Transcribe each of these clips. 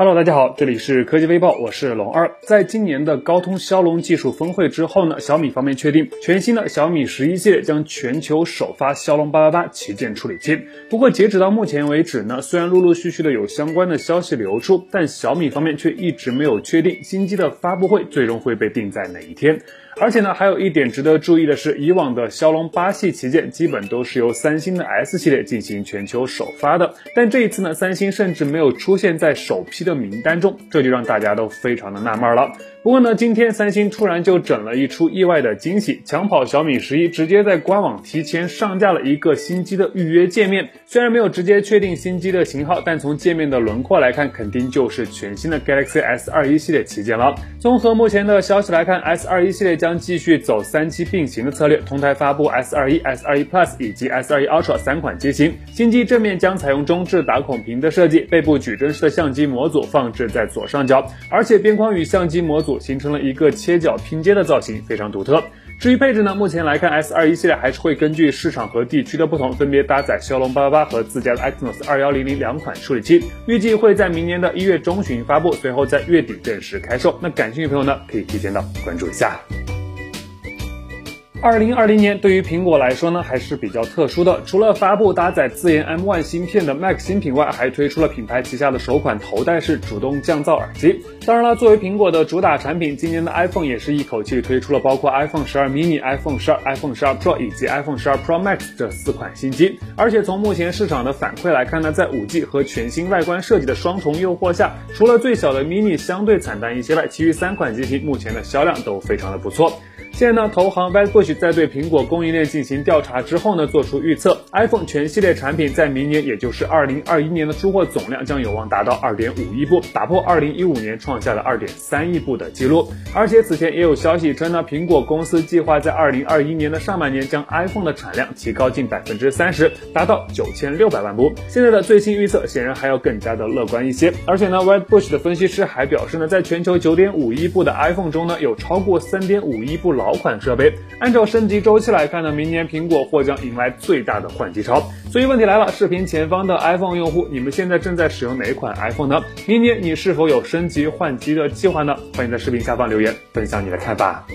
Hello，大家好，这里是科技微报，我是龙二。在今年的高通骁龙技术峰会之后呢，小米方面确定全新的小米十一系列将全球首发骁龙八八八旗舰处理器。不过截止到目前为止呢，虽然陆陆续续的有相关的消息流出，但小米方面却一直没有确定新机的发布会最终会被定在哪一天。而且呢，还有一点值得注意的是，以往的骁龙八系旗舰基本都是由三星的 S 系列进行全球首发的，但这一次呢，三星甚至没有出现在首批的名单中，这就让大家都非常的纳闷了。不过呢，今天三星突然就整了一出意外的惊喜，抢跑小米十一，直接在官网提前上架了一个新机的预约界面。虽然没有直接确定新机的型号，但从界面的轮廓来看，肯定就是全新的 Galaxy S 二一系列旗舰了。综合目前的消息来看，S 二一系列将继续走三期并行的策略，同台发布 S 二一、S 二一 Plus 以及 S 二一 Ultra 三款机型。新机正面将采用中置打孔屏的设计，背部矩阵式的相机模组放置在左上角，而且边框与相机模组。形成了一个切角拼接的造型，非常独特。至于配置呢，目前来看，S 二一系列还是会根据市场和地区的不同，分别搭载骁龙八八八和自家的 Exynos 二幺零零两款处理器，预计会在明年的一月中旬发布，随后在月底正式开售。那感兴趣朋友呢，可以提前的关注一下。二零二零年对于苹果来说呢，还是比较特殊的。除了发布搭载自研 M1 芯片的 Mac 新品外，还推出了品牌旗下的首款头戴式主动降噪耳机。当然了，作为苹果的主打产品，今年的 iPhone 也是一口气推出了包括 iPhone 十二 mini、iPhone 十二、iPhone 十二 Pro 以及 iPhone 十二 Pro Max 这四款新机。而且从目前市场的反馈来看呢，在五 G 和全新外观设计的双重诱惑下，除了最小的 mini 相对惨淡一些外，其余三款机型目前的销量都非常的不错。现在呢，投行 Wedbush 在对苹果供应链进行调查之后呢，做出预测，iPhone 全系列产品在明年，也就是二零二一年的出货总量将有望达到二点五亿部，打破二零一五年创下的二点三亿部的记录。而且此前也有消息称呢，苹果公司计划在二零二一年的上半年将 iPhone 的产量提高近百分之三十，达到九千六百万部。现在的最新预测显然还要更加的乐观一些。而且呢，Wedbush 的分析师还表示呢，在全球九点五亿部的 iPhone 中呢，有超过三点五亿部老。老款设备，按照升级周期来看呢，明年苹果或将迎来最大的换机潮。所以问题来了，视频前方的 iPhone 用户，你们现在正在使用哪款 iPhone 呢？明年你是否有升级换机的计划呢？欢迎在视频下方留言分享你的看法。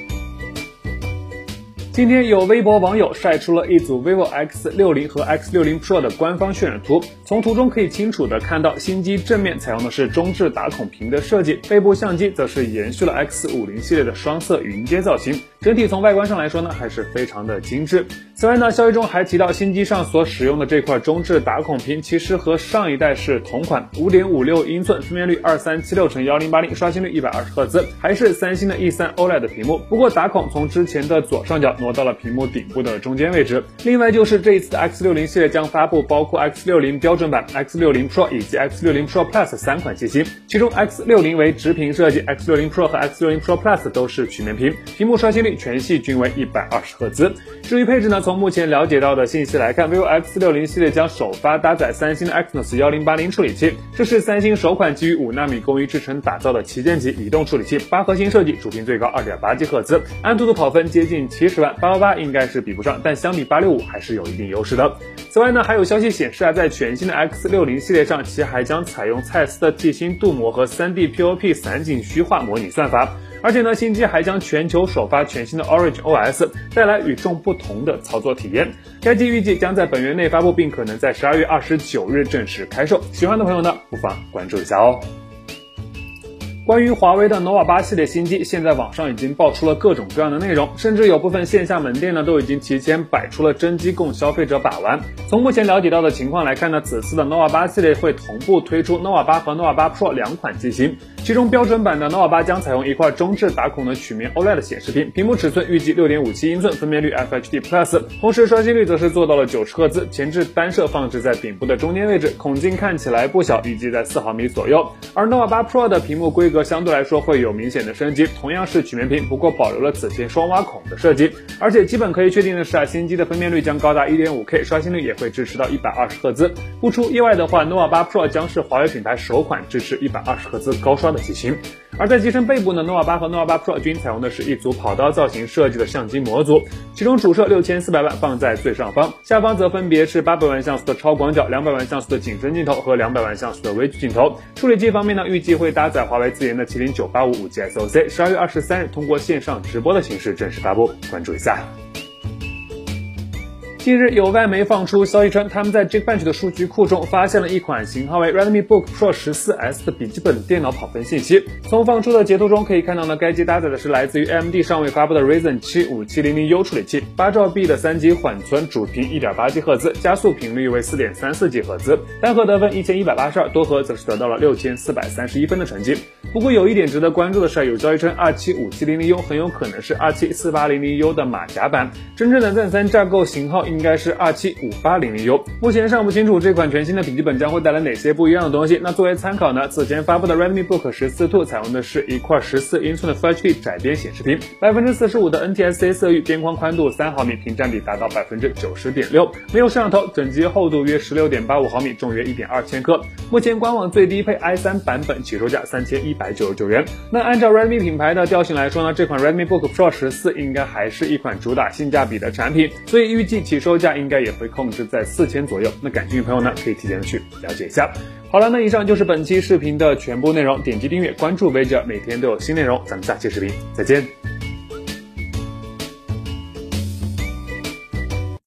今天有微博网友晒出了一组 vivo X 六零和 X 六零 Pro 的官方渲染图，从图中可以清楚的看到，新机正面采用的是中置打孔屏的设计，背部相机则是延续了 X 五零系列的双色云阶造型。整体从外观上来说呢，还是非常的精致。此外呢，消息中还提到，新机上所使用的这块中置打孔屏，其实和上一代是同款，五点五六英寸，分辨率二三七六乘幺零八零，刷新率一百二十赫兹，还是三星的 E 三 OLED 屏幕。不过打孔从之前的左上角挪到了屏幕顶部的中间位置。另外就是这一次的 X 六零系列将发布包括 X 六零标准版、X 六零 Pro 以及 X 六零 Pro Plus 三款机型，其中 X 六零为直屏设计，X 六零 Pro 和 X 六零 Pro Plus 都是曲面屏，屏幕刷新率。全系均为一百二十赫兹。至于配置呢？从目前了解到的信息来看，vivo X 六零系列将首发搭载三星的 Exynos 幺零八零处理器，这是三星首款基于五纳米工艺制成打造的旗舰级移动处理器，八核心设计，主频最高二点八 G 赫兹，安兔兔跑分接近七十万，八八八应该是比不上，但相比八六五还是有一定优势的。此外呢，还有消息显示啊，在全新的 X 六零系列上，其还将采用蔡司的 T 芯镀膜和三 D POP 散景虚化模拟算法。而且呢，新机还将全球首发全新的 Orange OS，带来与众不同的操作体验。该机预计将在本月内发布，并可能在十二月二十九日正式开售。喜欢的朋友呢，不妨关注一下哦。关于华为的 nova 八系列新机，现在网上已经爆出了各种各样的内容，甚至有部分线下门店呢都已经提前摆出了真机供消费者把玩。从目前了解到的情况来看呢，此次的 nova 八系列会同步推出 nova 八和 nova 八 Pro 两款机型。其中标准版的 nova 八将采用一块中置打孔的曲面 OLED 显示屏，屏幕尺寸预计六点五七英寸，分辨率 FHD Plus，同时刷新率则是做到了九十赫兹。前置单摄放置在顶部的中间位置，孔径看起来不小，预计在四毫米左右。而 nova 八 Pro 的屏幕规格相对来说会有明显的升级，同样是曲面屏，不过保留了此前双挖孔的设计。而且基本可以确定的是啊，新机的分辨率将高达一点五 K，刷新率也会支持到一百二十赫兹。不出意外的话，nova 八 Pro 将是华为品牌首款支持一百二十赫兹高刷的。机型。而在机身背部呢，nova 八和 nova 八 Pro 均采用的是一组跑道造型设计的相机模组，其中主摄六千四百万放在最上方，下方则分别是八百万像素的超广角、两百万像素的景深镜头和两百万像素的微距镜头。处理器方面呢，预计会搭载华为自研的麒麟九八五五 G SoC，十二月二十三日通过线上直播的形式正式发布，关注一下。近日有外媒放出消息称，他们在 Geekbench 的数据库中发现了一款型号为 Redmi Book Pro 十四 S 的笔记本电脑跑分信息。从放出的截图中可以看到呢，该机搭载的是来自于 AMD 尚未发布的 Ryzen 七五七零零 U 处理器，八兆 B 的三级缓存，主频一点八 G 赫兹，加速频率为四点三四 G 赫兹，单核得分一千一百八十二，多核则是得到了六千四百三十一分的成绩。不过有一点值得关注的是，有消息称二七五七零零 U 很有可能是二七四八零零 U 的马甲版，真正的 Zen 三架构型号应该是二七。五八零零 U，目前尚不清楚这款全新的笔记本将会带来哪些不一样的东西。那作为参考呢，此前发布的 Redmi Book 十四 Two 采用的是一块十四英寸的 Full HD 窄边显示屏，百分之四十五的 NTSC 色域，边框宽度三毫米，屏占比达到百分之九十点六，没有摄像头，整机厚度约十六点八五毫米，重约一点二千克。目前官网最低配 i 三版本起售价三千一百九十九元。那按照 Redmi 品牌的调性来说呢，这款 Redmi Book Pro 十四应该还是一款主打性价比的产品，所以预计起售价应该也会控制在四千左右。那感兴趣朋友呢，可以提前去了解一下。好了，那以上就是本期视频的全部内容。点击订阅关注微哲，每天都有新内容。咱们下期视频再见。